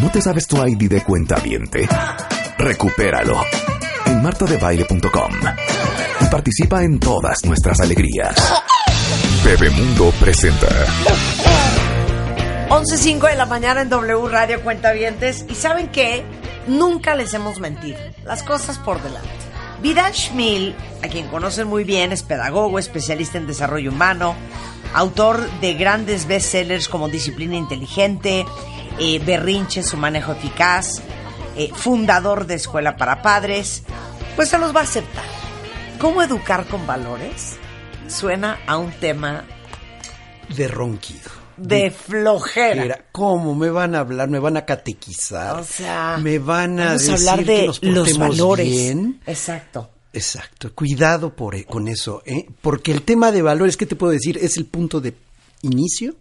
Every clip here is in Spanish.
¿No te sabes tu ID de cuenta viente? Recupéralo en martadebaile.com y participa en todas nuestras alegrías. Bebemundo presenta 11.05 de la mañana en W Radio Cuentavientes. ¿Y saben qué? Nunca les hemos mentido. Las cosas por delante. Vidal Schmil, a quien conocen muy bien, es pedagogo, especialista en desarrollo humano, autor de grandes bestsellers como Disciplina Inteligente, eh, Berrinche, su manejo eficaz, eh, fundador de Escuela para Padres, pues se los va a aceptar. ¿Cómo educar con valores? Suena a un tema de ronquido. de flojera. Mira, ¿cómo me van a hablar? ¿Me van a catequizar? O sea, me van a vamos decir hablar de que nos los valores. bien. Exacto. Exacto, cuidado por, e- con eso, ¿eh? porque el tema de valores, ¿qué te puedo decir? Es el punto de inicio,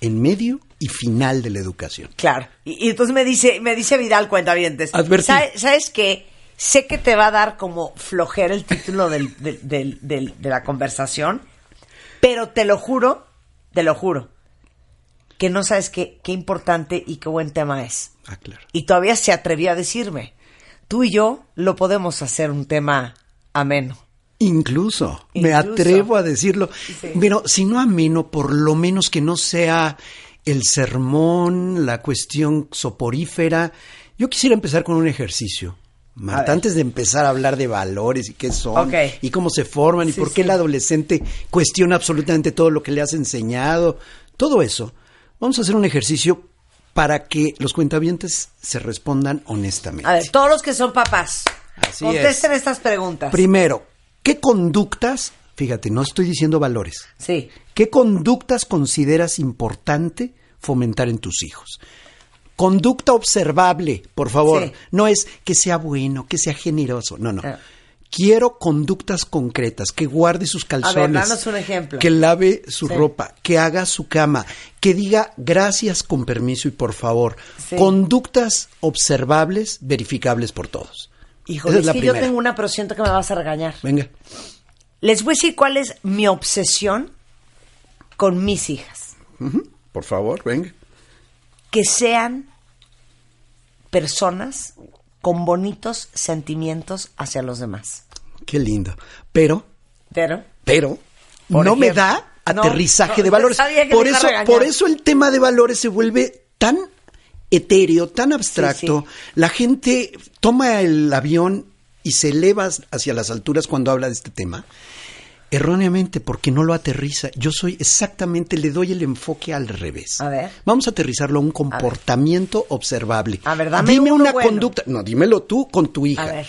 en medio y final de la educación. Claro. Y, y entonces me dice, me dice Vidal Cuentavientes. Advertí. ¿sabe- ¿Sabes qué? Sé que te va a dar como flojera el título del- del- del- del- de la conversación, pero te lo juro, te lo juro, que no sabes qué, qué importante y qué buen tema es. Ah, claro. Y todavía se atrevió a decirme, tú y yo lo podemos hacer un tema ameno. Incluso, me Incluso. atrevo a decirlo. Sí. Pero si no ameno, por lo menos que no sea el sermón, la cuestión soporífera. Yo quisiera empezar con un ejercicio. Marta, antes de empezar a hablar de valores y qué son Ok. y cómo se forman y Sí, por qué sí. el adolescente cuestiona absolutamente todo lo que le has enseñado, todo eso, vamos a hacer un ejercicio para que los cuentavientes se respondan honestamente. A ver, todos los que son papás, Así contesten es. estas preguntas. Primero, ¿qué conductas, fíjate, no estoy diciendo valores, sí. qué conductas consideras importante fomentar en tus hijos? Conducta observable, por favor. Sí. No es que sea bueno, que sea generoso. No, no. Ah. Quiero conductas concretas, que guarde sus calzones. danos un ejemplo. Que lave su Sí. ropa, que haga su cama, que diga gracias con permiso y por favor. Sí. Conductas observables, verificables por todos. Esa es, es la que yo primera. tengo una, pero siento que me vas a regañar. Venga. Les voy a decir cuál es mi obsesión con mis hijas. Por favor, venga. Que sean personas con bonitos sentimientos hacia los demás. Qué lindo. Pero, Pero, pero, no me da aterrizaje no, de valores. Por eso, por eso el tema de valores se vuelve tan etéreo, tan abstracto. Sí, La gente toma el avión y se eleva hacia las alturas cuando habla de este tema. Erróneamente, porque no lo aterriza. Yo soy exactamente, le doy el enfoque al revés. A ver. Vamos a aterrizarlo a un comportamiento observable. A ver, dame Dime una bueno. conducta. No, dímelo tú con tu hija. a ver,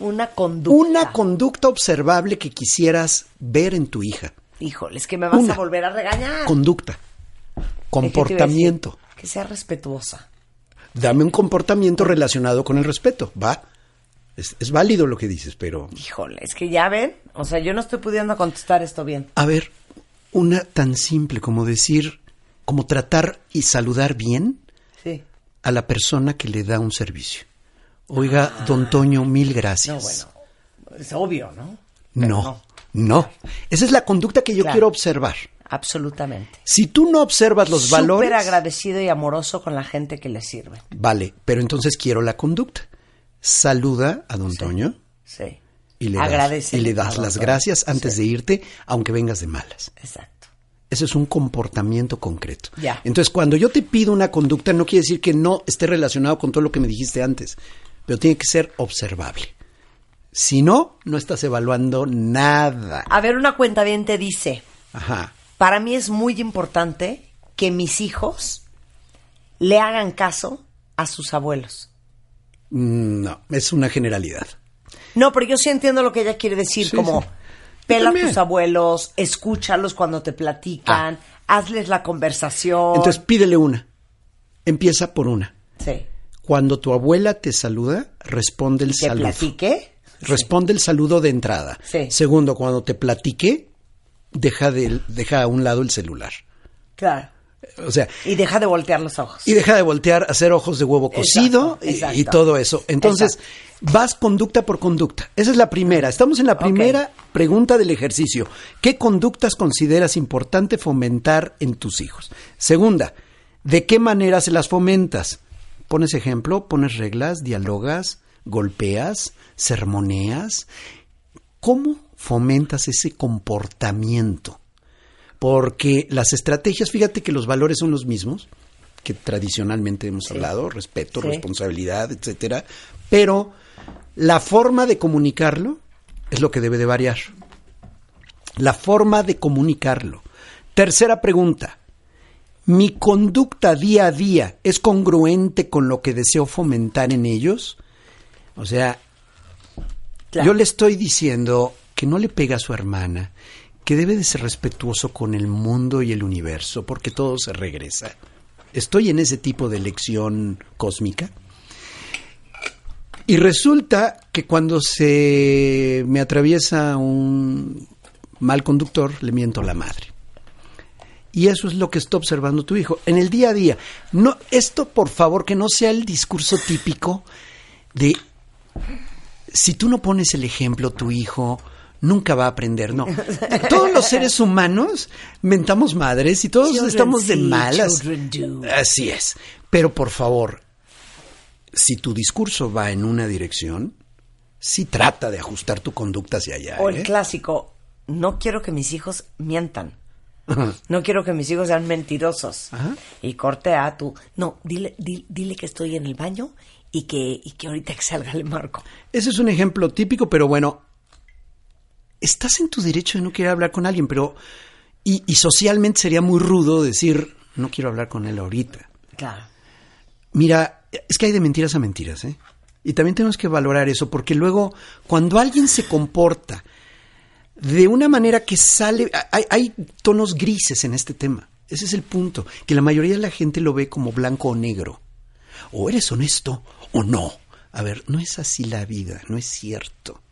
una conducta. Una conducta observable que quisieras ver en tu hija. Híjole, es que me vas Una. a volver a regañar. Conducta. ¿Qué te iba a Comportamiento. Que sea respetuosa. Dame un comportamiento relacionado con el respeto. Va. Es, es válido lo que dices, pero. Híjole, es que ya ven, o sea, yo no estoy pudiendo contestar esto bien. A ver, una tan simple como decir, como tratar y saludar bien Sí. a la persona que le da un servicio. Oiga, don Toño, mil No, gracias. bueno, es obvio, ¿no? No, no. Esa es la conducta que yo Claro. quiero observar. Absolutamente. Si tú no observas los Súper valores. agradecido y amoroso con la gente que le sirve. Vale, pero entonces quiero la conducta. Saluda a don Toño Sí. y le das, y le das las gracias antes Sí. de irte, aunque vengas de malas. Exacto. Ese es un comportamiento concreto. Ya. Entonces, cuando yo te pido una conducta, no quiere decir que no esté relacionado con todo lo que me dijiste antes, pero tiene que ser observable. Si no, no estás evaluando nada. A ver, una cuenta bien te dice, Ajá. para mí es muy importante que mis hijos le hagan caso a sus abuelos. Mm, No, es una generalidad. No, pero yo sí entiendo lo que ella quiere decir, Sí, como sí. Pela a tus abuelos, escúchalos cuando te platican, hazles la conversación. Entonces, pídele una. Empieza por una. sí. Cuando tu abuela te saluda, responde el que saludo. platique. Responde el saludo de entrada. Sí. Segundo, cuando te platique, deja, de, deja a un lado el celular. Claro. O sea, Y deja de voltear los ojos. y deja de voltear, hacer ojos de huevo cocido exacto. y, todo eso. Entonces, vas conducta por conducta. Esa es la primera. Estamos en la primera pregunta del ejercicio. ¿Qué conductas consideras importante fomentar en tus hijos? Segunda, ¿De qué manera se las fomentas? Pones ejemplo, pones reglas, dialogas, golpeas, sermoneas. ¿Cómo fomentas ese comportamiento? Porque las estrategias, fíjate que los valores son los mismos que tradicionalmente hemos hablado, respeto, Sí. responsabilidad, etcétera, pero la forma de comunicarlo es lo que debe de variar. La forma de comunicarlo. Tercera pregunta. ¿Mi conducta día a día es congruente con lo que deseo fomentar en ellos? O sea, Claro. yo le estoy diciendo que no le pega a su hermana, que debe de ser respetuoso con el mundo y el universo, porque todo se regresa. Estoy en ese tipo de lección cósmica. Y resulta que cuando se me atraviesa un mal conductor, le miento la madre. Y eso es lo que está observando tu hijo en el día a día. No, esto, por favor, que no sea el discurso típico de si tú no pones el ejemplo, tu hijo nunca va a aprender. No. Todos los seres humanos mentamos madres y todos Children estamos de malas. Así es. Pero por favor, si tu discurso va en una dirección, sí trata de ajustar tu conducta hacia allá. O el ¿eh? clásico, no quiero que mis hijos mientan. No quiero que mis hijos sean mentirosos. Ajá. Y corte a tú. No, dile, di- dile que estoy en el baño y que, y que ahorita que salga le marco. Ese es un ejemplo típico, pero bueno, estás en tu derecho de no querer hablar con alguien, pero... Y, y socialmente sería muy rudo decir, no quiero hablar con él ahorita. Claro. Mira, es que hay de mentiras a mentiras, ¿eh? Y también tenemos que valorar eso, porque luego, cuando alguien se comporta de una manera que sale, hay, hay tonos grises en este tema. Ese es el punto, que la mayoría de la gente lo ve como blanco o negro. O eres honesto o no. A ver, no es así la vida, no es cierto.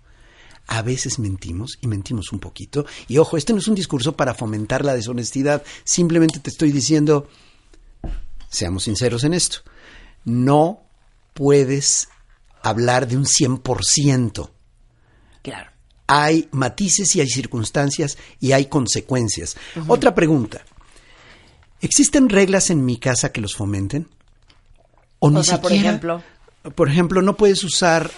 A veces mentimos y mentimos un poquito. Y ojo, este no es un discurso para fomentar la deshonestidad. Simplemente te estoy diciendo, seamos sinceros en esto, no puedes hablar de un 100%. Claro. Hay matices y hay circunstancias y hay consecuencias. Otra pregunta. ¿Existen reglas en mi casa que los fomenten? O, ni sea, por siquiera- ejemplo. Por ejemplo, no puedes usar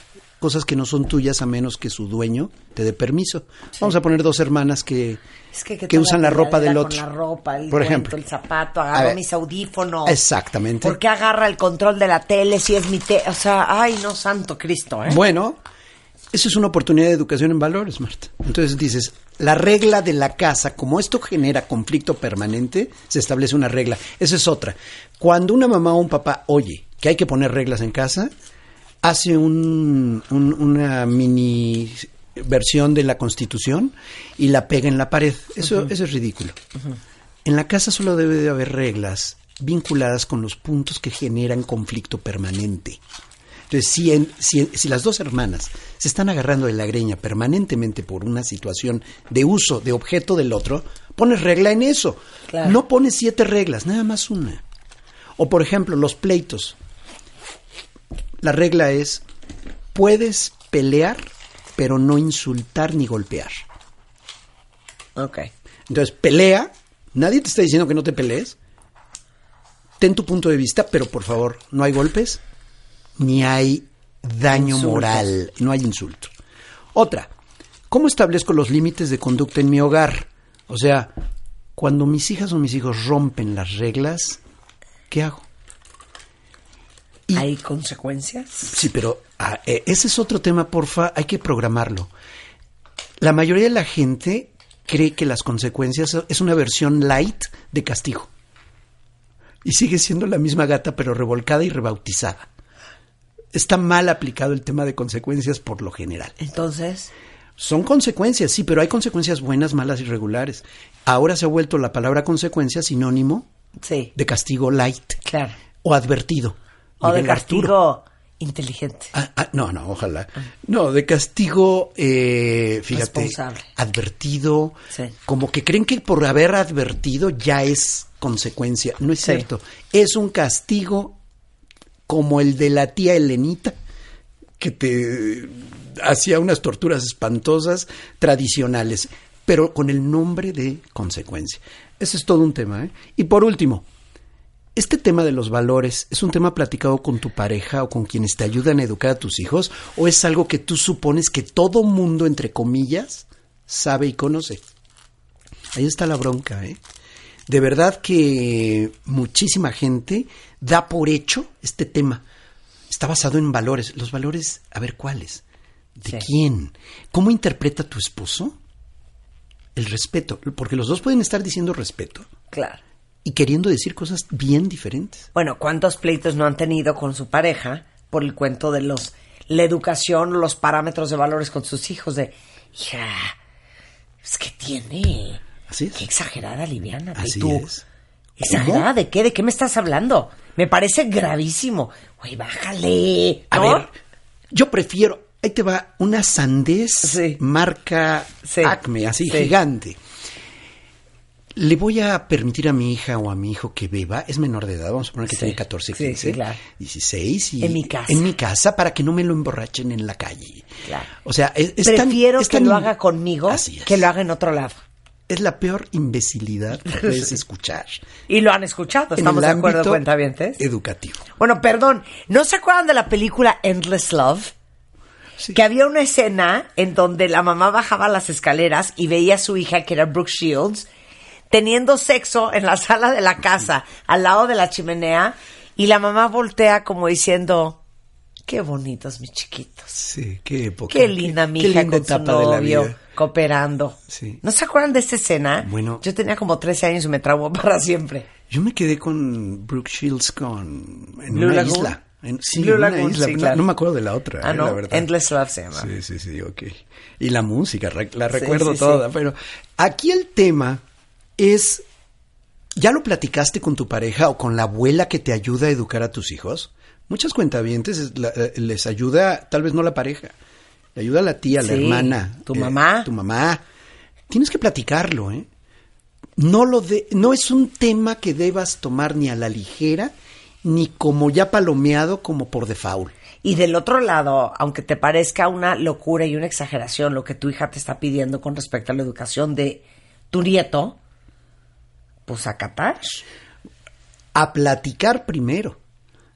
cosas que no son tuyas a menos que su dueño te dé permiso. Vamos a poner dos hermanas que, Es que, usan la ropa del con otro. la ropa, el por cuento, ejemplo. el zapato, agarro mis audífonos. Exactamente. ¿Por qué agarra el control de la tele si es mi tele? O sea, ay, no, santo Cristo, ¿eh? Bueno, eso es una oportunidad de educación en valores, Marta. Entonces dices, la regla de la casa, como esto genera conflicto permanente, se establece una regla. Esa es otra. Cuando una mamá o un papá oye que hay que poner reglas en casa, hace un- un- una mini versión de la Constitución y la pega en la pared. Eso, eso es ridículo. En la casa solo debe de haber reglas vinculadas con los puntos que generan conflicto permanente. Entonces, si, en- si, si las dos hermanas se están agarrando de la greña permanentemente por una situación de uso de objeto del otro, pones regla en eso. Claro. No pones siete reglas, nada más una. O, por ejemplo, los pleitos. La regla es, puedes pelear, pero no insultar ni golpear. Ok. Entonces, pelea. Nadie te está diciendo que no te pelees. Ten tu punto de vista, pero por favor, no hay golpes, ni hay daño Insultos. moral, no hay insultos. Otra, ¿cómo establezco los límites de conducta en mi hogar? O sea, cuando mis hijas o mis hijos rompen las reglas, ¿qué hago? Y- ¿Hay consecuencias? Sí, pero ah, eh, ese es otro tema, porfa, hay que programarlo. La mayoría de la gente cree que las consecuencias es una versión light de castigo. Y sigue siendo la misma gata, pero revolcada y rebautizada. Está mal aplicado el tema de consecuencias por lo general. Entonces, Son consecuencias, sí, pero hay consecuencias buenas, malas y regulares. Ahora se ha vuelto la palabra consecuencia sinónimo sí, de castigo light claro. o advertido. O de Arturo. castigo inteligente. Ah, ah, no, no, ojalá. No, de castigo, eh, fíjate, Responsable. advertido, Sí. como que creen que por haber advertido ya es consecuencia. No es Sí. cierto. Es un castigo como el de la tía Elenita, que te hacía unas torturas espantosas tradicionales, pero con el nombre de consecuencia. Ese es todo un tema. ¿eh? Y por último, este tema de los valores es un tema platicado con tu pareja o con quienes te ayudan a educar a tus hijos o es algo que tú supones que todo mundo, entre comillas, sabe y conoce. Ahí está la bronca, ¿eh? De verdad que muchísima gente da por hecho este tema. Está basado en valores. Los valores, a ver cuáles. ¿De Sí. quién? ¿Cómo interpreta tu esposo? El respeto. Porque los dos pueden estar diciendo respeto Claro. Y queriendo decir cosas bien diferentes. Bueno, ¿cuántos pleitos no han tenido con su pareja por el cuento de los la educación los parámetros de valores con sus hijos? De, hija, es que tiene. Así es. Qué exagerada, Liviana. Así es. ¿Exagerada de qué? ¿De qué me estás hablando? Me parece gravísimo. Güey, bájale. A ver, yo prefiero, ahí te va, una sandez Sí. marca Sí. Acme, así Sí. gigante. Le voy a permitir a mi hija o a mi hijo que beba, es menor de edad, vamos a poner que Sí. tiene 14, Sí, 15, sí, claro. 16 y En mi casa. En mi casa para que no me lo emborrachen en la calle. Claro. O sea, es, es tan- Prefiero es que tan lo haga conmigo Así es. que lo haga en otro lado. Es la peor imbecilidad que puedes escuchar. Y lo han escuchado, ¿estamos de acuerdo, cuentavientes? Educativo. Bueno, perdón, ¿no se acuerdan de la película Endless Love? Sí. Que había una escena en donde la mamá bajaba las escaleras y veía a su hija, que era Brooke Shields, teniendo sexo en la sala de la casa, al lado de la chimenea, y la mamá voltea como diciendo, qué bonitos mis chiquitos. Sí, qué época. Qué linda mi hija con su novio, cooperando. Sí. ¿No se acuerdan de esta escena? Bueno. Yo tenía como 13 años y me traumó para siempre. Yo me quedé con Brooke Shields con en Blue una Lagoon. isla. En, sí, Blue en una Lagoon, isla. sí, No- claro. no, me acuerdo de la otra, Ah, eh, no, la verdad. Endless Love se llama. Sí, sí, sí, ok. Y la música, la recuerdo toda, pero aquí el tema es, ¿ya lo platicaste con tu pareja o con la abuela que te ayuda a educar a tus hijos? Muchas cuentavientes eh, les ayuda, tal vez no la pareja, le ayuda a la tía, la hermana. tu eh, mamá. Tu mamá. Tienes que platicarlo, ¿eh? No, lo de, no es un tema que debas tomar ni a la ligera, ni como ya palomeado como por default. Y del otro lado, aunque te parezca una locura y una exageración lo que tu hija te está pidiendo con respecto a la educación de tu nieto, pues acatar. a platicar primero.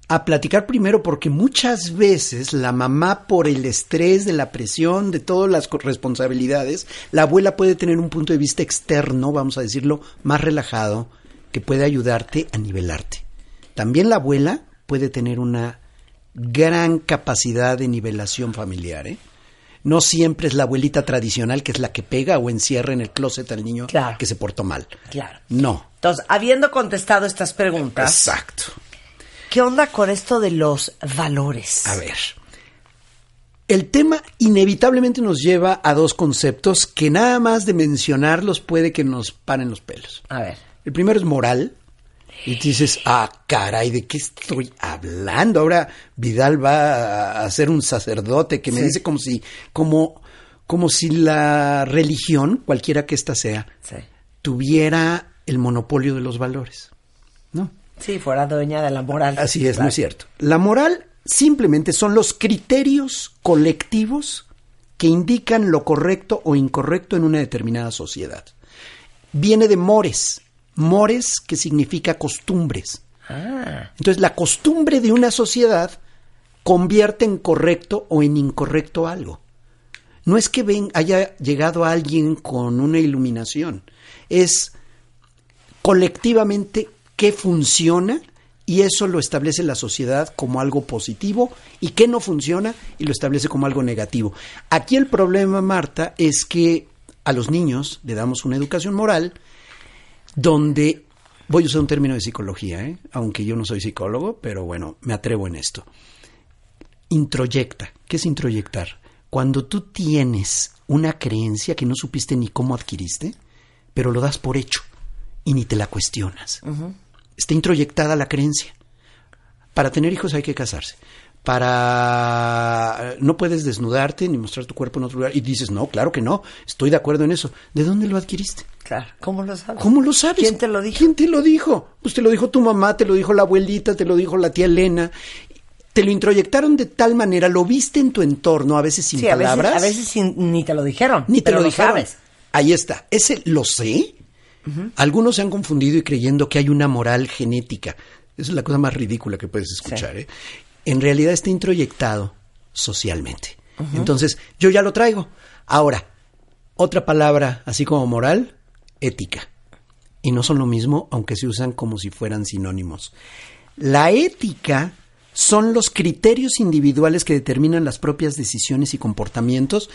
A platicar primero porque muchas veces la mamá por el estrés de la presión, de todas las responsabilidades, la abuela puede tener un punto de vista externo, vamos a decirlo, más relajado, que puede ayudarte a nivelarte. También la abuela puede tener una gran capacidad de nivelación familiar, ¿eh? No siempre es la abuelita tradicional que es la que pega o encierra en el closet al niño Claro. que se portó mal. Claro. No. Entonces, habiendo contestado estas preguntas, Exacto. ¿qué onda con esto de los valores? A ver. El tema inevitablemente nos lleva a dos conceptos que nada más de mencionarlos puede que nos paren los pelos. A ver. El primero es moral. Y dices, ah, caray, ¿de qué estoy hablando? Ahora Vidal va a ser un sacerdote que me Sí. dice como si, como, como si la religión, cualquiera que ésta sea, Sí. tuviera el monopolio de los valores. ¿No? Sí, fuera dueña de la moral. Así es, Claro. no es cierto. La moral simplemente son los criterios colectivos que indican lo correcto o incorrecto en una determinada sociedad. Viene de mores, mores que significa costumbres. Ah, Entonces la costumbre de una sociedad convierte en correcto o en incorrecto algo. No es que ven, haya llegado alguien con una iluminación, es colectivamente qué funciona y eso lo establece la sociedad como algo positivo y qué no funciona y lo establece como algo negativo. Aquí el problema, Marta, es que a los niños le damos una educación moral donde, voy a usar un término de psicología, ¿eh? aunque yo no soy psicólogo, pero bueno, me atrevo en esto. Introyecta. ¿Qué es introyectar? Cuando tú tienes una creencia que no supiste ni cómo adquiriste, pero lo das por hecho y ni te la cuestionas. Está introyectada la creencia. Para tener hijos hay que casarse. Para... No puedes desnudarte ni mostrar tu cuerpo en otro lugar. Y dices, no, claro que no. Estoy de acuerdo en eso. ¿De dónde lo adquiriste? claro. ¿Cómo lo sabes? ¿Cómo lo sabes? ¿Quién te lo dijo? ¿Quién te lo dijo? Pues te lo dijo tu mamá, te lo dijo la abuelita, te lo dijo la tía Elena. Te lo introyectaron de tal manera, lo viste en tu entorno, a veces sin sí, a veces, palabras. a veces sin- ni te lo dijeron. Ni te pero lo dijeron. sabes. Ahí está. Ese lo sé. Algunos se han confundido y creyendo que hay una moral genética. Esa es la cosa más ridícula que puedes escuchar. ¿eh? En realidad está introyectado socialmente. Entonces, yo ya lo traigo. Ahora, otra palabra, así como moral, ética. Y no son lo mismo, aunque se usan como si fueran sinónimos. La ética son los criterios individuales que determinan las propias decisiones y comportamientos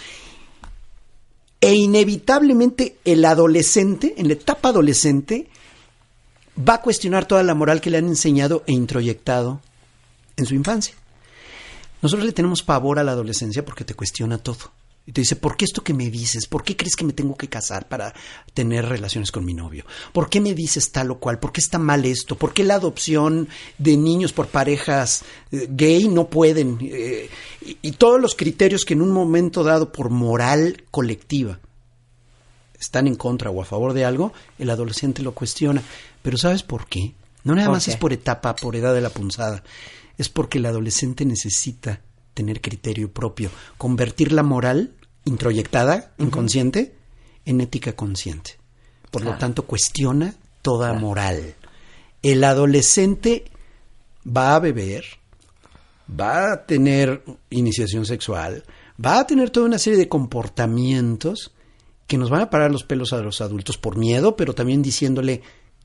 e inevitablemente el adolescente, en la etapa adolescente, va a cuestionar toda la moral que le han enseñado e introyectado en su infancia. Nosotros le tenemos pavor a la adolescencia porque te cuestiona todo. Y te dice, ¿por qué esto que me dices? ¿Por qué crees que me tengo que casar para tener relaciones con mi novio? ¿Por qué me dices tal o cual? ¿Por qué está mal esto? ¿Por qué la adopción de niños por parejas eh, gay no pueden? Eh, y, y todos los criterios que en un momento dado por moral colectiva están en contra o a favor de algo, el adolescente lo cuestiona. Pero ¿sabes por qué? No nada ¿Por más es por etapa, por edad de la punzada. Es porque el adolescente necesita tener criterio propio, convertir la moral introyectada, inconsciente, en ética consciente. Por lo tanto, cuestiona toda moral. El adolescente va a beber, va a tener iniciación sexual, va a tener toda una serie de comportamientos que nos van a parar los pelos a los adultos por miedo, pero también diciéndole,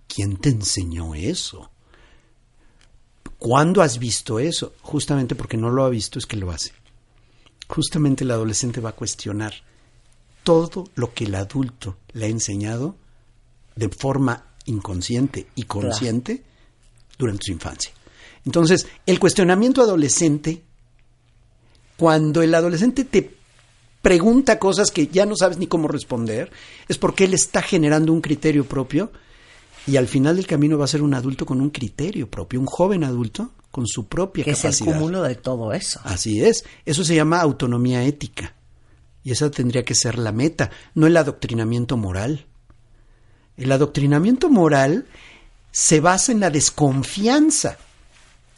¿quién te enseñó eso? ¿Cuándo has visto eso? Justamente porque no lo ha visto es que lo hace. Justamente el adolescente va a cuestionar todo lo que el adulto le ha enseñado de forma inconsciente y consciente durante su infancia. Entonces, el cuestionamiento adolescente, cuando el adolescente te pregunta cosas que ya no sabes ni cómo responder, es porque él está generando un criterio propio y al final del camino va a ser un adulto con un criterio propio, un joven adulto con su propia Que es el capacidad. cúmulo de todo eso. Así es, eso se llama autonomía ética. Y esa tendría que ser la meta, no el adoctrinamiento moral. El adoctrinamiento moral se basa en la desconfianza.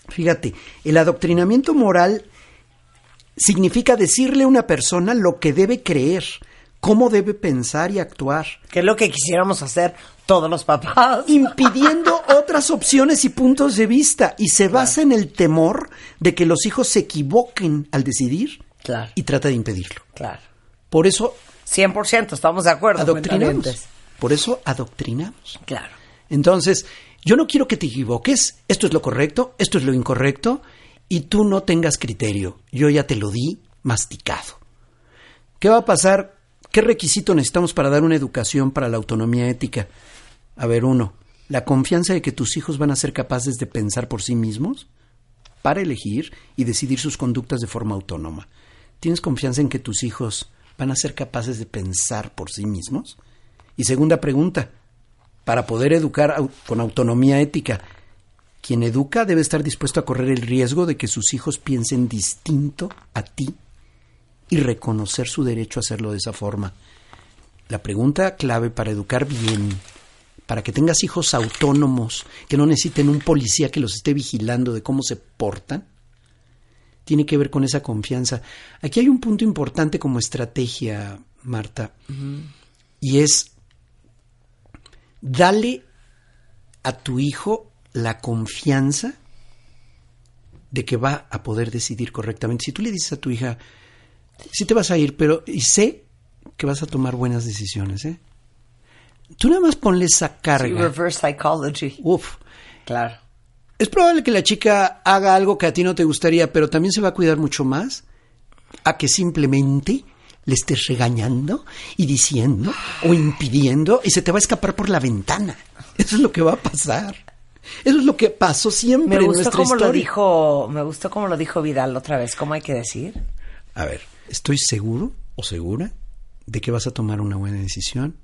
Fíjate, el adoctrinamiento moral significa decirle a una persona lo que debe creer, cómo debe pensar y actuar, Que es lo que quisiéramos hacer todos los papás. impidiendo otras opciones y puntos de vista. Y se basa en el temor de que los hijos se equivoquen al decidir Claro, y trata de impedirlo. claro. Por eso 100%, estamos de acuerdo. adoctrinamos. Por eso adoctrinamos. Claro. Entonces, yo no quiero que te equivoques. Esto es lo correcto, esto es lo incorrecto, y tú no tengas criterio. Yo ya te lo di masticado. ¿Qué va a pasar? ¿Qué requisito necesitamos para dar una educación para la autonomía ética? A ver, uno, la confianza de que tus hijos van a ser capaces de pensar por sí mismos para elegir y decidir sus conductas de forma autónoma. ¿Tienes confianza en que tus hijos van a ser capaces de pensar por sí mismos? Y segunda pregunta, para poder educar con autonomía ética, quien educa debe estar dispuesto a correr el riesgo de que sus hijos piensen distinto a ti y reconocer su derecho a hacerlo de esa forma. La pregunta clave para educar bien, para que tengas hijos autónomos, que no necesiten un policía que los esté vigilando de cómo se portan, tiene que ver con esa confianza. Aquí hay un punto importante como estrategia, Marta, y es dale a tu hijo la confianza de que va a poder decidir correctamente. Si tú le dices a tu hija, sí te vas a ir, pero y sé que vas a tomar buenas decisiones, ¿eh? Tú nada más ponle esa Sí, carga. reverse psychology. Uf. Claro. Es probable que la chica haga algo que a ti no te gustaría, pero también se va a cuidar mucho más a que simplemente le estés regañando y diciendo o impidiendo y se te va a escapar por la ventana. Eso es lo que va a pasar. Eso es lo que pasó siempre Me en gustó nuestra como lo historia. dijo, me gustó como lo dijo Vidal otra vez. ¿Cómo hay que decir? A ver, estoy seguro o segura de que vas a tomar una buena decisión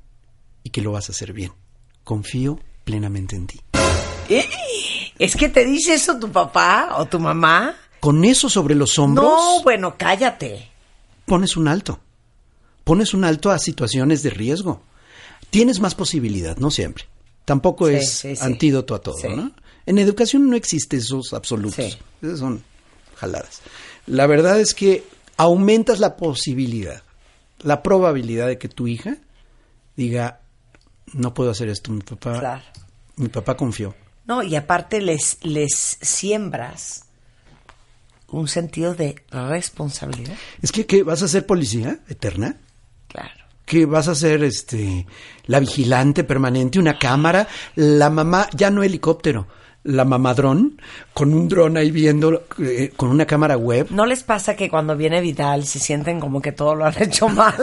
y que lo vas a hacer bien. Confío plenamente en ti. ¿Es que te dice eso tu papá o tu mamá? Con eso sobre los hombros No, bueno, cállate. pones un alto. Pones un alto a situaciones de riesgo. Tienes más posibilidad, no siempre. Tampoco Sí, es sí, sí. antídoto a todo. ¿no? En educación no existe esos absolutos. Esas son jaladas. La verdad es que aumentas la posibilidad, la probabilidad de que tu hija diga, no puedo hacer esto, mi papá, Claro. mi papá confió. No, y aparte les, les siembras un sentido de responsabilidad. Es que, ¿qué? ¿Vas a ser policía eterna? Claro. que vas a ser este la vigilante permanente, una cámara, la mamá, ya no helicóptero, la mamadrón, con un dron ahí viendo, eh, con una cámara web. ¿No les pasa que cuando viene Vidal se sienten como que todo lo han hecho mal?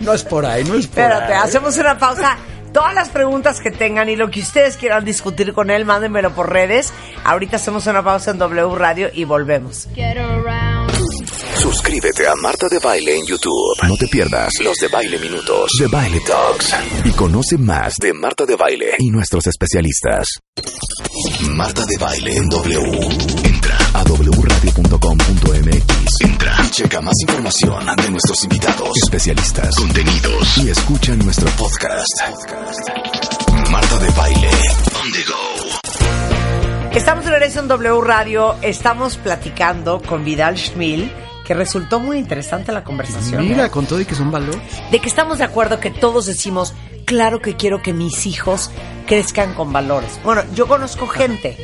No es por ahí, no es por Espérate, ahí. hacemos una pausa. Todas las preguntas que tengan y lo que ustedes quieran discutir con él, mándenmelo por redes. Ahorita hacemos una pausa en W Radio y volvemos. Get around. Suscríbete a Marta de Baile en YouTube. No te pierdas los de Baile Minutos, de Baile Talks. Y conoce más de Marta de Baile y nuestros especialistas. Marta de Baile en W. Entra a wradio.com.mx. Entra y checa más información de nuestros invitados, especialistas, contenidos y escucha nuestro podcast. Marta de Baile on the go. Estamos de regreso en W Radio. Estamos platicando con Vidal Schmil, que resultó muy interesante la conversación. Mira, ¿eh? con todo y que son valores. De que estamos de acuerdo que todos decimos, claro que quiero que mis hijos crezcan con valores. Bueno, yo conozco gente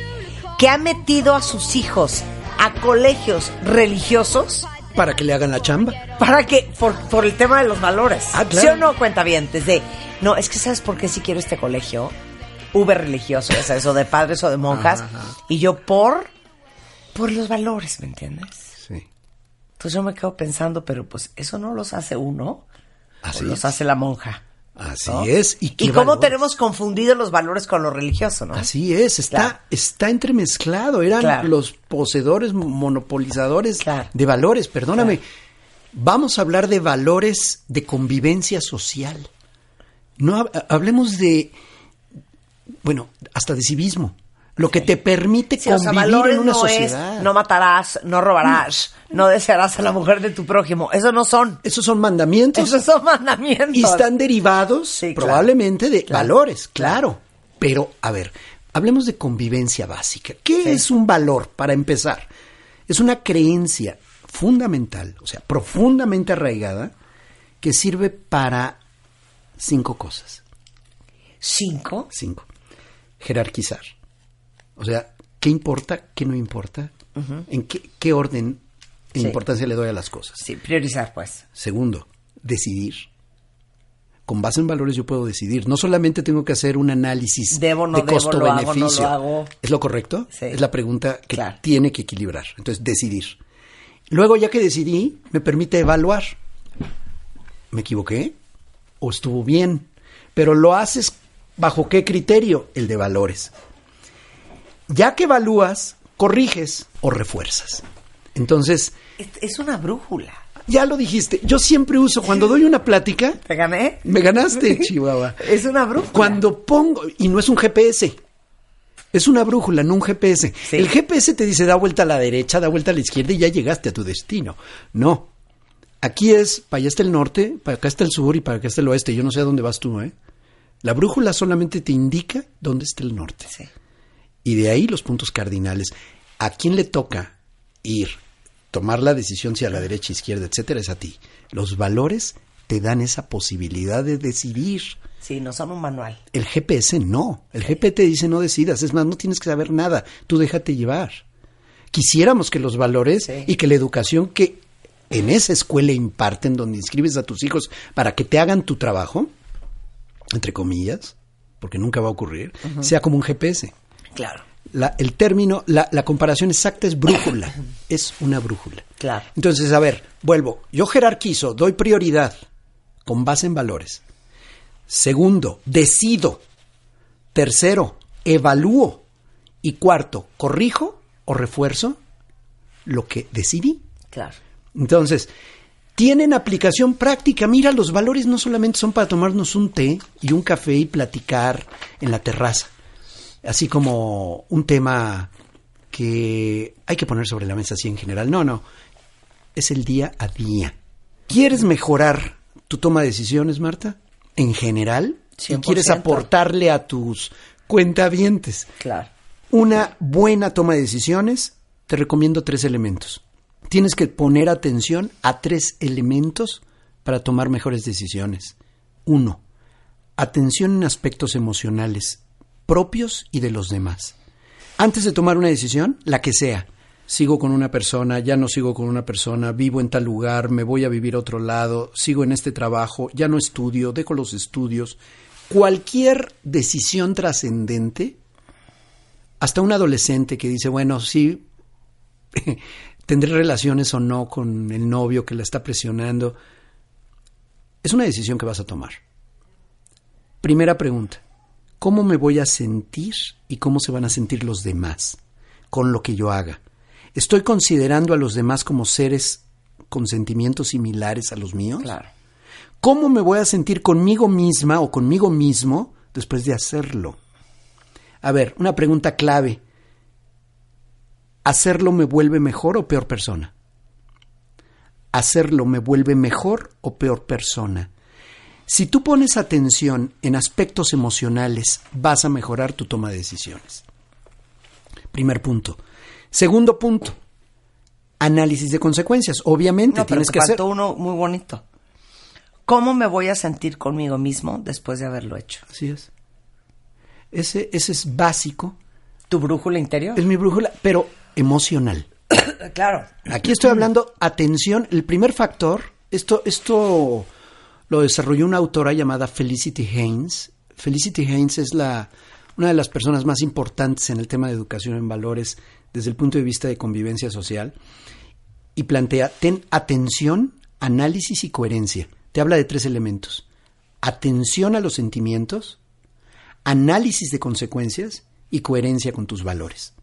que ha metido a sus hijos a colegios religiosos Para que le hagan la chamba. para que, por, por el tema de los valores. Ah, claro. ¿Sí o no cuenta bien? Desde, no, es que ¿sabes por qué si quiero este colegio? Uber religioso, es eso, de padres o de monjas. Y yo por, por los valores, ¿me entiendes? Sí. Entonces yo me quedo pensando, pero pues eso no los hace uno, Así o los es. hace la monja. Así ¿no? es. ¿Y, qué ¿Y cómo valores? tenemos confundidos los valores con lo religioso, no? Así es, está, Claro. está entremezclado. Eran Claro. los poseedores, monopolizadores Claro. de valores. Perdóname. Vamos a hablar de valores de convivencia social. No hab- hablemos de, bueno, hasta de civismo. Lo que te permite Sí, o sea, convivir en una no sociedad. es no matarás, no robarás, no desearás a la mujer de tu prójimo. Eso no son. Esos son mandamientos. Esos son mandamientos. Y están derivados Sí, claro. probablemente de Claro. valores, claro. Pero, a ver, hablemos de convivencia básica. ¿Qué Sí. es un valor para empezar? Es una creencia fundamental, o sea, profundamente arraigada, que sirve para cinco cosas. Cinco. Cinco. Jerarquizar. O sea, ¿qué importa? ¿Qué no importa? ¿En qué, qué orden e Sí. importancia le doy a las cosas? Sí, priorizar, pues. Segundo, decidir. Con base en valores yo puedo decidir. No solamente tengo que hacer un análisis Debo, no de no costo-beneficio. lo hago. ¿Es lo correcto? Sí. Es la pregunta que Claro. tiene que equilibrar. Entonces, decidir. Luego, ya que decidí, me permite evaluar. ¿Me equivoqué? ¿O estuvo bien? Pero lo haces bajo qué criterio? El de valores. Ya que evalúas, corriges o refuerzas. Entonces, Es, una brújula. ya lo dijiste. Yo siempre uso, cuando doy una plática, ¿Te gané? me ganaste, Chihuahua. Es una brújula. Cuando pongo, y no es un GPS, es una brújula, no un GPS. Sí. El GPS te dice da vuelta a la derecha, da vuelta a la izquierda y ya llegaste a tu destino. No. Aquí es, para allá está el norte, para acá está el sur y para acá está el oeste. Yo no sé a dónde vas tú, ¿eh? La brújula solamente te indica dónde está el norte. Sí. Y de ahí los puntos cardinales. ¿A quién le toca ir, tomar la decisión si a la derecha, izquierda, etcétera? Es a ti. Los valores te dan esa posibilidad de decidir. Sí, no son un manual. El GPS no. El GPS te dice no decidas. Es más, no tienes que saber nada. Tú déjate llevar. Quisiéramos que los valores Sí. y que la educación que en esa escuela imparten, donde inscribes a tus hijos para que te hagan tu trabajo, entre comillas, porque nunca va a ocurrir, sea como un GPS. Claro. La- el término, la, la comparación exacta es brújula. es una brújula. Claro. Entonces, a ver, vuelvo. Yo jerarquizo, doy prioridad con base en valores. Segundo, decido. Tercero, evalúo. Y cuarto, corrijo o refuerzo lo que decidí. Claro. Entonces, tienen aplicación práctica. Mira, los valores no solamente son para tomarnos un té y un café y platicar en la terraza. Así como un tema que hay que poner sobre la mesa así en general. No, no. Es el día a día. ¿Quieres mejorar tu toma de decisiones, Marta? En general. ¿Y 100%. quieres aportarle a tus cuentavientes? Claro. una buena toma de decisiones, te recomiendo tres elementos. Tienes que poner atención a tres elementos para tomar mejores decisiones. Uno, atención en aspectos emocionales propios y de los demás. Antes de tomar una decisión, la que sea, sigo con una persona, ya no sigo con una persona, vivo en tal lugar, me voy a vivir a otro lado, sigo en este trabajo, ya no estudio, dejo los estudios. Cualquier decisión trascendente, hasta un adolescente que dice, bueno, sí, tendré relaciones o no con el novio que la está presionando, es una decisión que vas a tomar. Primera pregunta, ¿cómo me voy a sentir y cómo se van a sentir los demás con lo que yo haga? ¿Estoy considerando a los demás como seres con sentimientos similares a los míos? Claro. ¿Cómo me voy a sentir conmigo misma o conmigo mismo después de hacerlo? A ver, una pregunta clave. ¿Hacerlo me vuelve mejor o peor persona? ¿Hacerlo me vuelve mejor o peor persona? Si tú pones atención en aspectos emocionales, vas a mejorar tu toma de decisiones. Primer punto. Segundo punto, análisis de consecuencias. Obviamente No, pero tienes te que hacer. faltó uno muy bonito. ¿Cómo me voy a sentir conmigo mismo después de haberlo hecho? Así es. Ese, ese es básico. ¿Tu brújula interior? Es mi brújula, pero emocional. claro. Aquí estoy hablando, atención, el primer factor, esto, esto lo desarrolló una autora llamada Felicity Haynes. Felicity Haynes es la, una de las personas más importantes en el tema de educación en valores desde el punto de vista de convivencia social y plantea, ten atención, análisis y coherencia. Te habla de tres elementos. Atención a los sentimientos, análisis de consecuencias y coherencia con tus valores.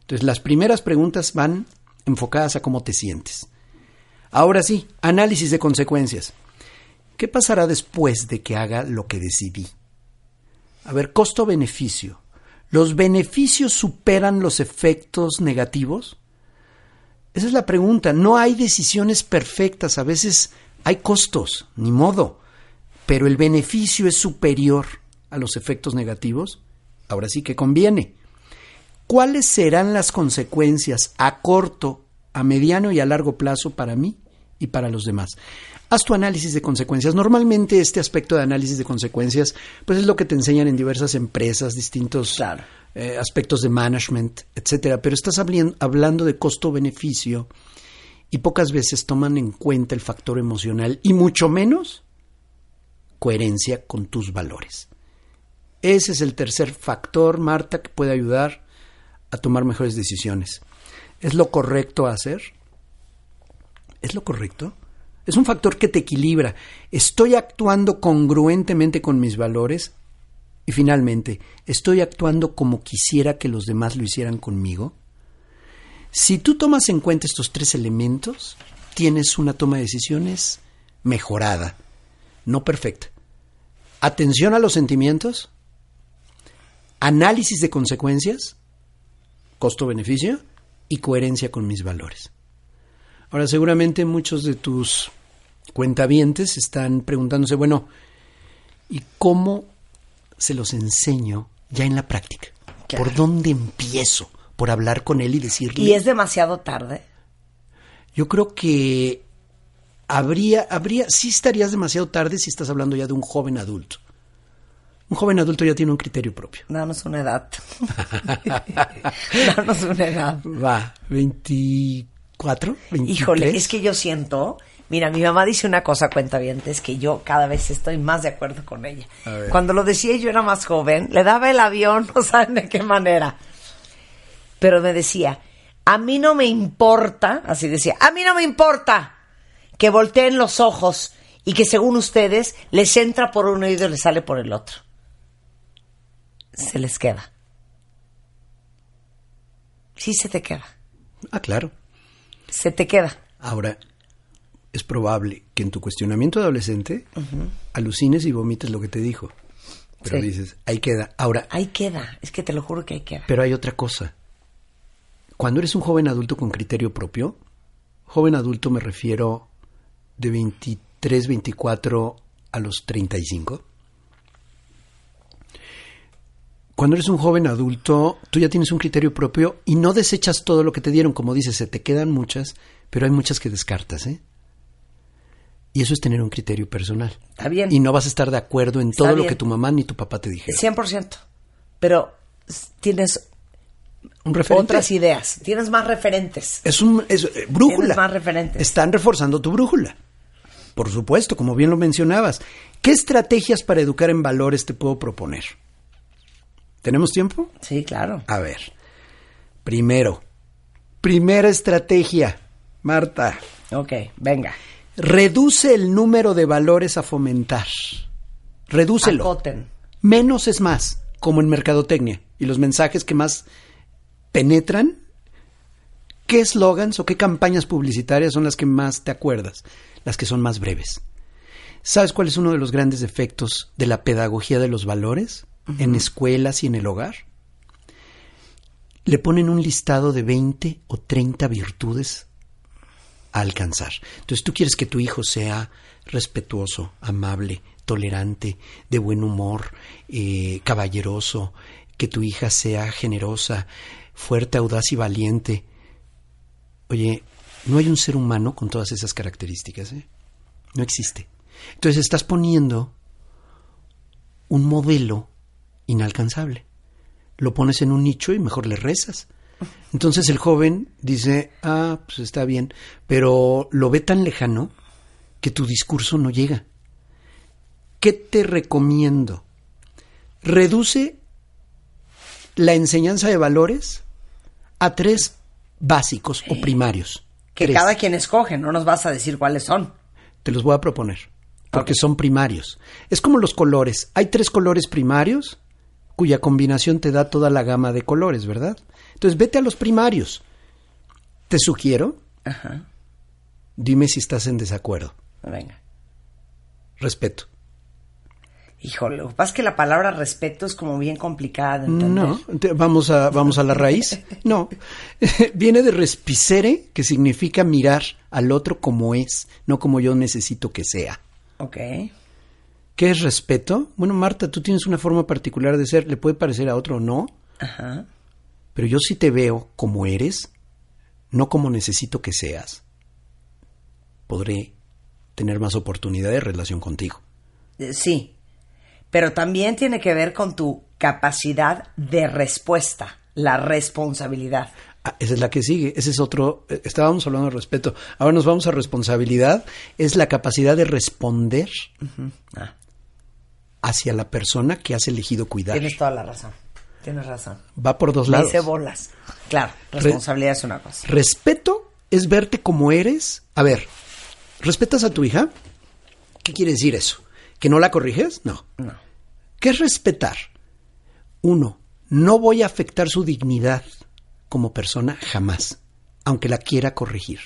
Entonces, las primeras preguntas van enfocadas a cómo te sientes. Ahora sí, análisis de consecuencias. ¿Qué pasará después de que haga lo que decidí? A ver, costo-beneficio. ¿Los beneficios superan los efectos negativos? Esa es la pregunta. No hay decisiones perfectas. A veces hay costos, ni modo. Pero el beneficio es superior a los efectos negativos. Ahora sí que conviene. ¿Cuáles serán las consecuencias a corto, a mediano y a largo plazo para mí y para los demás? Haz tu análisis de consecuencias. Normalmente este aspecto de análisis de consecuencias, pues es lo que te enseñan en diversas empresas, distintos Claro. eh, aspectos de management, etcétera. Pero estás hablando de costo-beneficio y pocas veces toman en cuenta el factor emocional y mucho menos coherencia con tus valores. Ese es el tercer factor, Marta, que puede ayudar a tomar mejores decisiones. ¿Es lo correcto hacer? ¿Es lo correcto? Es un factor que te equilibra. ¿Estoy actuando congruentemente con mis valores? Y finalmente, ¿estoy actuando como quisiera que los demás lo hicieran conmigo? Si tú tomas en cuenta estos tres elementos, tienes una toma de decisiones mejorada, no perfecta. Atención a los sentimientos, análisis de consecuencias, costo-beneficio y coherencia con mis valores. Ahora, seguramente muchos de tus cuentavientes están preguntándose, bueno, ¿y cómo se los enseño ya en la práctica? Claro. ¿Por dónde empiezo? ¿Por hablar con él y decirle? ¿Y es demasiado tarde? Yo creo que habría, habría, sí estarías demasiado tarde si estás hablando ya de un joven adulto. Un joven adulto ya tiene un criterio propio. Danos una edad. Danos una edad. Va, 24, 23. Híjole, es que yo siento, mira, mi mamá dice una cosa, cuenta bien, es que yo cada vez estoy más de acuerdo con ella. Cuando lo decía yo era más joven, le daba el avión, no saben de qué manera. Pero me decía, a mí no me importa, así decía, a mí no me importa que volteen los ojos y que según ustedes les entra por un oído y les sale por el otro. Se les queda. Sí se te queda. Ah, claro. Se te queda. Ahora, es probable que en tu cuestionamiento adolescente alucines y vomites lo que te dijo. Pero Sí. dices, ahí queda. Ahora, Ahí queda. Es que te lo juro que ahí queda. pero hay otra cosa. Cuando eres un joven adulto con criterio propio, joven adulto me refiero de 23, 24 a los 35. Cuando eres un joven adulto, tú ya tienes un criterio propio y no desechas todo lo que te dieron. Como dices, se te quedan muchas, pero hay muchas que descartas, ¿eh? Y eso es tener un criterio personal. Está bien. Y no vas a estar de acuerdo en todo lo que tu mamá ni tu papá te dijeron. 100%. pero tienes Un otras ideas, tienes más referentes. Es un es, eh, brújula. Tienes más referentes. Están reforzando tu brújula. Por supuesto, como bien lo mencionabas. ¿Qué estrategias para educar en valores te puedo proponer? ¿Tenemos tiempo? Sí, claro. A ver. Primero, primera estrategia, Marta. Ok, venga. Reduce el número de valores a fomentar. Redúcelo. Acoten. Menos es más, como en mercadotecnia. Y los mensajes que más penetran, ¿qué eslogans o qué campañas publicitarias son las que más te acuerdas? Las que son más breves. ¿Sabes cuál es uno de los grandes defectos de la pedagogía de los valores en escuelas y en el hogar? Le ponen un listado de 20 o 30 virtudes a alcanzar. Entonces tú quieres que tu hijo sea respetuoso, amable, tolerante, de buen humor, eh, caballeroso, que tu hija sea generosa, fuerte, audaz y valiente. Oye, no hay un ser humano con todas esas características, ¿eh? No existe. Entonces estás poniendo un modelo inalcanzable. Lo pones en un nicho y mejor le rezas. Entonces el joven dice, ah, pues está bien, pero lo ve tan lejano que tu discurso no llega. ¿Qué te recomiendo? Reduce la enseñanza de valores a tres básicos o primarios. Que Tres. cada quien escoge, no nos vas a decir cuáles son. Te los voy a proponer, porque son primarios. Es como los colores. Hay tres colores primarios cuya combinación te da toda la gama de colores, ¿verdad? Entonces vete a los primarios. Te sugiero, Ajá. dime si estás en desacuerdo. Venga. Respeto. Híjole, lo que pasa es que la palabra respeto es como bien complicada de entender. No, te- vamos a, vamos a la raíz. No, viene de respicere, que significa mirar al otro como es, no como yo necesito que sea. Ok. ¿Qué es respeto? Bueno, Marta, tú tienes una forma particular de ser, le puede parecer a otro no, Ajá. pero yo sí te veo como eres, no como necesito que seas. Podré tener más oportunidad de relación contigo. Eh, Sí. Pero también tiene que ver con tu capacidad de respuesta, la responsabilidad. Ah, esa es la que sigue, ese es otro, eh, estábamos hablando de respeto, ahora nos vamos a responsabilidad, es la capacidad de responder Ah, hacia la persona que has elegido cuidar. tienes toda la razón. Tienes razón. Va por dos Me lados. hice bolas. Claro, responsabilidad es una cosa. Respeto es verte como eres. A ver, ¿respetas a tu hija? ¿Qué quiere decir eso? ¿Que no la corriges? No. No. ¿Qué es respetar? Uno, no voy a afectar su dignidad como persona jamás, aunque la quiera corregir.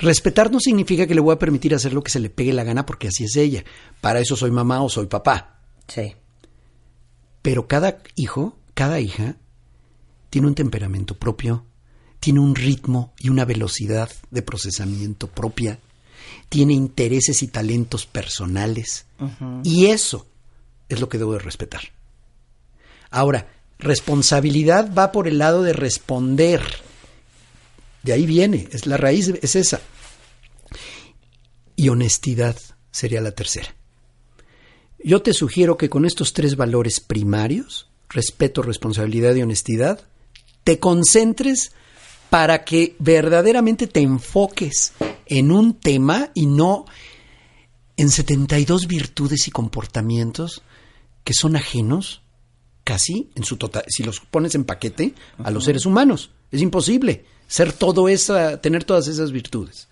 Respetar no significa que le voy a permitir hacer lo que se le pegue la gana porque así es ella. Para eso soy mamá o soy papá. Sí. Pero cada hijo, cada hija, tiene un temperamento propio, tiene un ritmo y una velocidad de procesamiento propia, tiene intereses y talentos personales. Y eso es lo que debo de respetar. Ahora, responsabilidad va por el lado de responder. De ahí viene, es la raíz, es esa. Y honestidad sería la tercera. Yo te sugiero que con estos tres valores primarios, respeto, responsabilidad y honestidad, te concentres para que verdaderamente te enfoques en un tema y no en 72 virtudes y comportamientos que son ajenos casi en su total, si los pones en paquete a los seres humanos. Es imposible ser todo esa, tener todas esas virtudes.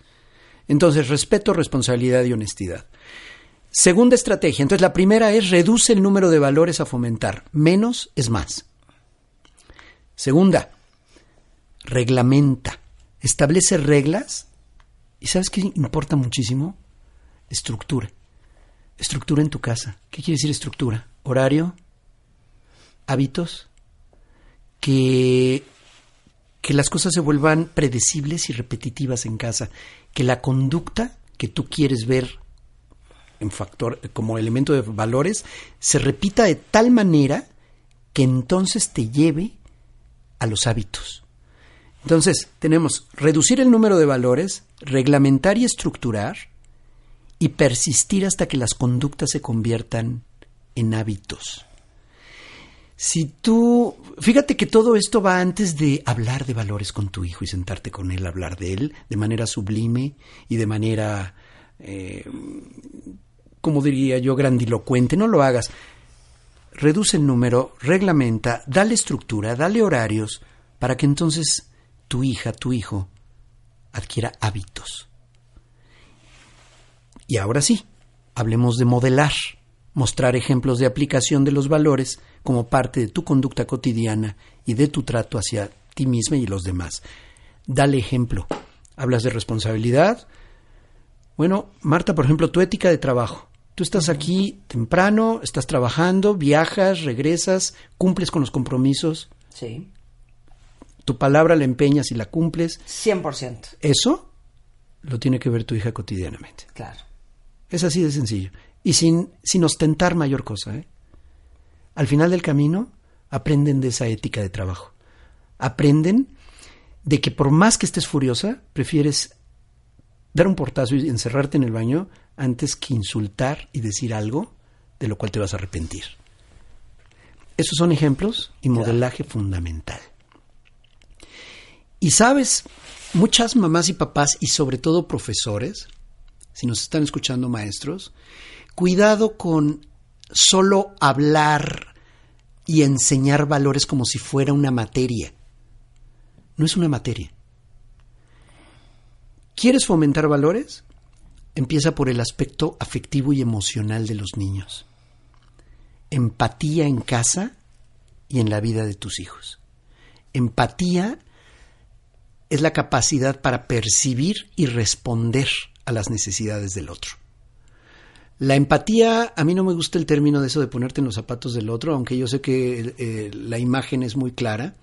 Entonces, respeto, responsabilidad y honestidad. Segunda estrategia. Entonces, la primera es reduce el número de valores a fomentar. Menos es más. Segunda, reglamenta. Establece reglas. ¿Y sabes qué importa muchísimo? Estructura. Estructura en tu casa. ¿Qué quiere decir estructura? Horario, hábitos, que, que las cosas se vuelvan predecibles y repetitivas en casa, que la conducta que tú quieres ver en factor como elemento de valores se repita de tal manera que entonces te lleve a los hábitos. Entonces, tenemos reducir el número de valores, reglamentar y estructurar y persistir hasta que las conductas se conviertan en hábitos. Si tú, fíjate que todo esto va antes de hablar de valores con tu hijo y sentarte con él hablar de él de manera sublime y de manera, eh, como diría yo, grandilocuente. No lo hagas. Reduce el número, reglamenta, dale estructura, dale horarios, para que entonces tu hija, tu hijo, adquiera hábitos. Y ahora sí, hablemos de modelar, mostrar ejemplos de aplicación de los valores como parte de tu conducta cotidiana y de tu trato hacia ti misma y los demás. Dale ejemplo. Hablas de responsabilidad. Bueno, Marta, por ejemplo, tu ética de trabajo. Tú estás aquí temprano, estás trabajando, viajas, regresas, cumples con los compromisos. Sí. Tu palabra la empeñas y la cumples. 100%. Eso lo tiene que ver tu hija cotidianamente. Claro. Es así de sencillo. Y sin, sin ostentar mayor cosa. ¿eh? Al final del camino aprenden de esa ética de trabajo. Aprenden de que por más que estés furiosa, prefieres dar un portazo y encerrarte en el baño antes que insultar y decir algo de lo cual te vas a arrepentir. Esos son ejemplos y modelaje fundamental. Y sabes, muchas mamás y papás y sobre todo profesores, si nos están escuchando maestros, cuidado con solo hablar y enseñar valores como si fuera una materia. No es una materia. ¿Quieres fomentar valores? Empieza por el aspecto afectivo y emocional de los niños. Empatía en casa y en la vida de tus hijos. Empatía es la capacidad para percibir y responder a las necesidades del otro. La empatía, a mí no me gusta el término de eso de ponerte en los zapatos del otro, aunque yo sé que eh, la imagen es muy clara.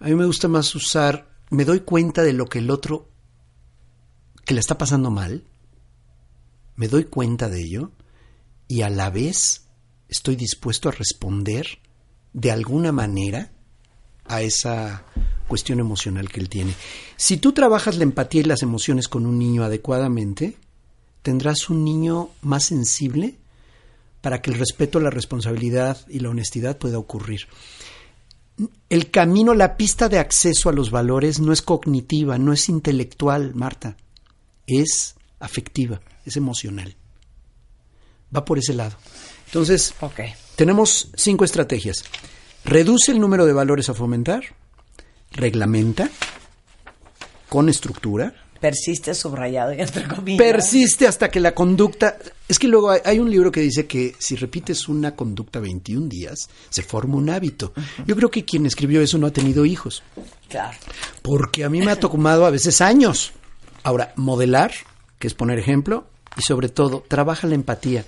A mí me gusta más usar, me doy cuenta de lo que el otro, que le está pasando mal, me doy cuenta de ello y a la vez estoy dispuesto a responder de alguna manera a esa cuestión emocional que él tiene. Si tú trabajas la empatía y las emociones con un niño adecuadamente, tendrás un niño más sensible para que el respeto, la responsabilidad y la honestidad pueda ocurrir. El camino, la pista de acceso a los valores no es cognitiva, no es intelectual, Marta, es afectiva, es emocional. Va por ese lado. Entonces, tenemos cinco estrategias. Reduce el número de valores a fomentar, reglamenta con estructura, Persiste subrayado y entre comillas. persiste hasta que la conducta... Es que luego hay, hay un libro que dice que si repites una conducta 21 días, se forma un hábito. Yo creo que quien escribió eso no ha tenido hijos, Claro. porque a mí me ha tomado a veces años. Ahora, modelar, que es poner ejemplo, y sobre todo, trabaja la empatía.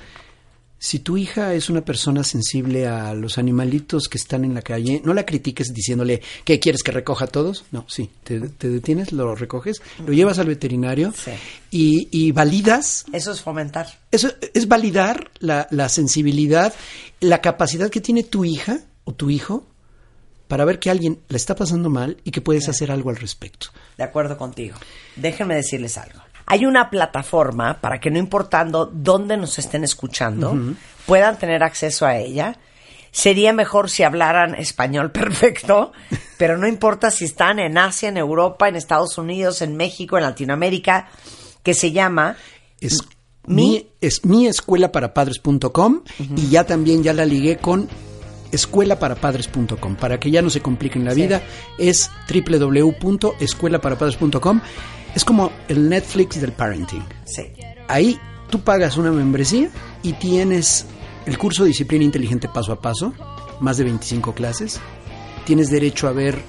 Si tu hija es una persona sensible a los animalitos que están en la calle, no la critiques diciéndole, ¿qué quieres que recoja a todos? No, sí, te, te detienes, lo recoges, lo llevas al veterinario Sí. y, y validas Eso es fomentar. eso es validar la, la sensibilidad, la capacidad que tiene tu hija o tu hijo para ver que alguien la está pasando mal y que puedes hacer algo al respecto. De acuerdo contigo. Déjenme decirles algo. Hay una plataforma para que no importando dónde nos estén escuchando, puedan tener acceso a ella. Sería mejor si hablaran español perfecto, pero no importa si están en Asia, en Europa, en Estados Unidos, en México, en Latinoamérica, que se llama Es Mi- mi, es miescuelaparapadres.com y ya también ya la ligué con escuelaparapadres.com para que ya no se compliquen la Sí. vida es www.escuelaparapadres.com es como el Netflix del parenting Sí. Ahí tú pagas una membresía y tienes el curso de disciplina inteligente paso a paso, más de 25 clases. Tienes derecho a ver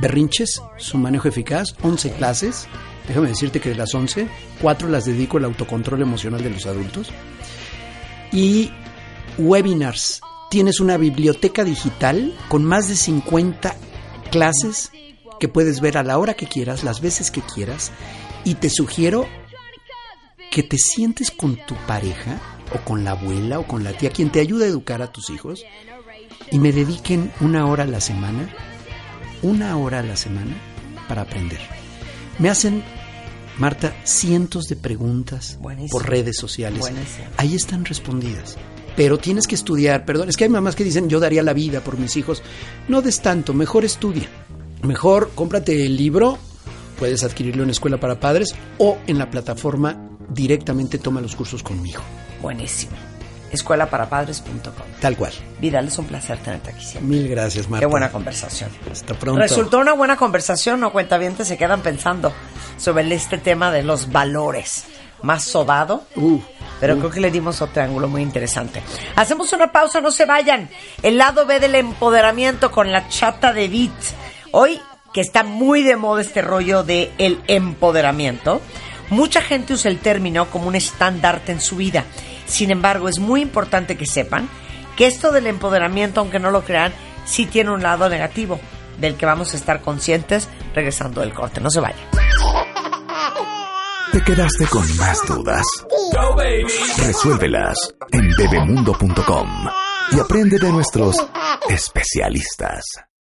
berrinches, su manejo eficaz, 11 clases. Déjame decirte que de las 11, 4 las dedico al autocontrol emocional de los adultos. Y webinars. Tienes una biblioteca digital con más de 50 clases que puedes ver a la hora que quieras, las veces que quieras. Y te sugiero que te sientes con tu pareja o con la abuela o con la tía, quien te ayuda a educar a tus hijos, y me dediquen una hora a la semana, una hora a la semana para aprender. Me hacen, Marta, cientos de preguntas Buenísimo. por redes sociales. Buenísimo. Ahí están respondidas. pero tienes que estudiar. Perdón, es que hay mamás que dicen yo daría la vida por mis hijos. No des tanto, mejor estudia. Mejor cómprate el libro, puedes adquirirlo en Escuela para Padres o en la plataforma directamente toma los cursos conmigo. Buenísimo. Escuelaparapadres.com. Tal cual. Vidal, es un placer tenerte aquí siempre. Mil gracias, Marta. Qué buena conversación. Hasta pronto. Resultó una buena conversación, ¿no? Cuentavientes se quedan pensando sobre este tema de los valores. Más sobado, Uh, pero creo que le dimos otro ángulo muy interesante. Hacemos una pausa, no se vayan. El lado B del empoderamiento con la chata de Bit. Hoy, que está muy de moda este rollo de el empoderamiento, mucha gente usa el término como un estandarte en su vida. Sin embargo, es muy importante que sepan que esto del empoderamiento, aunque no lo crean, sí tiene un lado negativo, del que vamos a estar conscientes regresando del corte. No se vayan. ¿Te quedaste con más dudas? Resuélvelas en bebemundo.com y aprende de nuestros especialistas.